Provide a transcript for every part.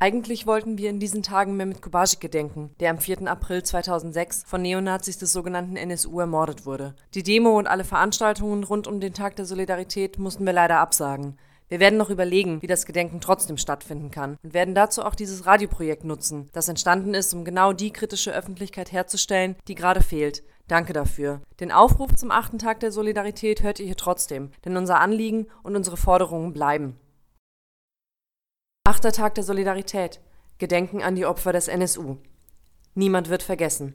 Eigentlich wollten wir in diesen Tagen Mehmet Kubasik gedenken, der am 4. April 2006 von Neonazis des sogenannten NSU ermordet wurde. Die Demo und alle Veranstaltungen rund um den Tag der Solidarität mussten wir leider absagen. Wir werden noch überlegen, wie das Gedenken trotzdem stattfinden kann und werden dazu auch dieses Radioprojekt nutzen, das entstanden ist, um genau die kritische Öffentlichkeit herzustellen, die gerade fehlt. Danke dafür. Den Aufruf zum achten Tag der Solidarität hört ihr hier trotzdem, denn unser Anliegen und unsere Forderungen bleiben. Achter Tag der Solidarität. Gedenken an die Opfer des NSU. Niemand wird vergessen.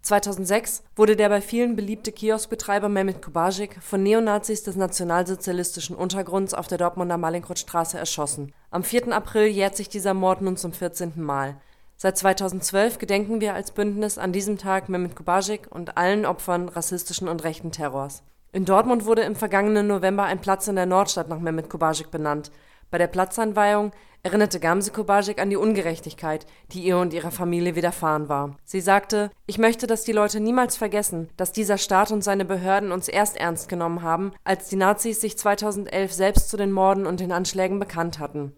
2006 wurde der bei vielen beliebte Kioskbetreiber Mehmet Kubasik von Neonazis des nationalsozialistischen Untergrunds auf der Dortmunder Mallinckrodtstraße erschossen. Am 4. April jährt sich dieser Mord nun zum 14. Mal. Seit 2012 gedenken wir als Bündnis an diesem Tag Mehmet Kubasik und allen Opfern rassistischen und rechten Terrors. In Dortmund wurde im vergangenen November ein Platz in der Nordstadt nach Mehmet Kubasik benannt. Bei der Platzanweihung erinnerte Gamse Kubasik an die Ungerechtigkeit, die ihr und ihrer Familie widerfahren war. Sie sagte, ich möchte, dass die Leute niemals vergessen, dass dieser Staat und seine Behörden uns erst ernst genommen haben, als die Nazis sich 2011 selbst zu den Morden und den Anschlägen bekannt hatten.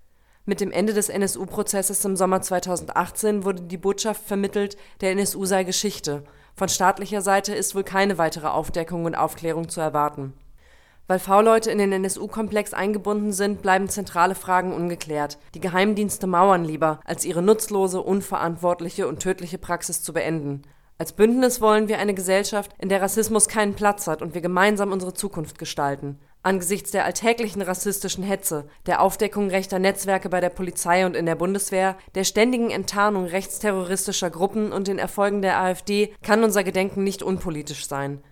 Mit dem Ende des NSU-Prozesses im Sommer 2018 wurde die Botschaft vermittelt, der NSU sei Geschichte. Von staatlicher Seite ist wohl keine weitere Aufdeckung und Aufklärung zu erwarten. Weil V-Leute in den NSU-Komplex eingebunden sind, bleiben zentrale Fragen ungeklärt. Die Geheimdienste mauern lieber, als ihre nutzlose, unverantwortliche und tödliche Praxis zu beenden. Als Bündnis wollen wir eine Gesellschaft, in der Rassismus keinen Platz hat und wir gemeinsam unsere Zukunft gestalten. Angesichts der alltäglichen rassistischen Hetze, der Aufdeckung rechter Netzwerke bei der Polizei und in der Bundeswehr, der ständigen Enttarnung rechtsterroristischer Gruppen und den Erfolgen der AfD kann unser Gedenken nicht unpolitisch sein.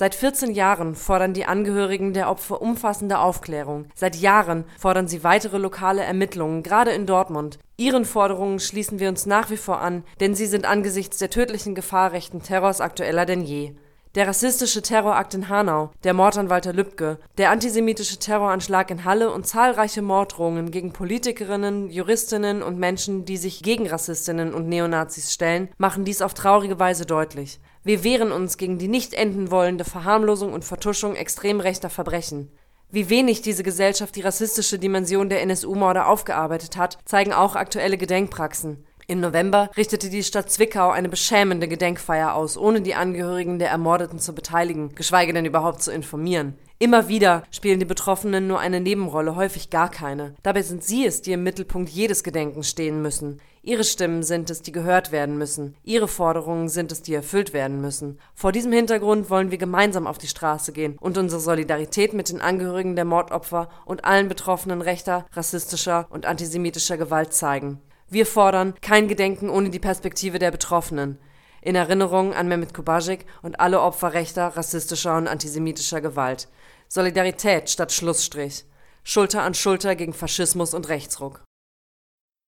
Seit 14 Jahren fordern die Angehörigen der Opfer umfassende Aufklärung. Seit Jahren fordern sie weitere lokale Ermittlungen, gerade in Dortmund. Ihren Forderungen schließen wir uns nach wie vor an, denn sie sind angesichts der tödlichen Gefahr rechten Terrors aktueller denn je. Der rassistische Terrorakt in Hanau, der Mord an Walter Lübcke, der antisemitische Terroranschlag in Halle und zahlreiche Morddrohungen gegen Politikerinnen, Juristinnen und Menschen, die sich gegen Rassistinnen und Neonazis stellen, machen dies auf traurige Weise deutlich. Wir wehren uns gegen die nicht enden wollende Verharmlosung und Vertuschung extrem rechter Verbrechen. Wie wenig diese Gesellschaft die rassistische Dimension der NSU-Morde aufgearbeitet hat, zeigen auch aktuelle Gedenkpraxen. Im November richtete die Stadt Zwickau eine beschämende Gedenkfeier aus, ohne die Angehörigen der Ermordeten zu beteiligen, geschweige denn überhaupt zu informieren. Immer wieder spielen die Betroffenen nur eine Nebenrolle, häufig gar keine. Dabei sind sie es, die im Mittelpunkt jedes Gedenkens stehen müssen. Ihre Stimmen sind es, die gehört werden müssen. Ihre Forderungen sind es, die erfüllt werden müssen. Vor diesem Hintergrund wollen wir gemeinsam auf die Straße gehen und unsere Solidarität mit den Angehörigen der Mordopfer und allen Betroffenen rechter, rassistischer und antisemitischer Gewalt zeigen. Wir fordern kein Gedenken ohne die Perspektive der Betroffenen. In Erinnerung an Mehmet Kubasik und alle Opfer rechter, rassistischer und antisemitischer Gewalt. Solidarität statt Schlussstrich. Schulter an Schulter gegen Faschismus und Rechtsruck.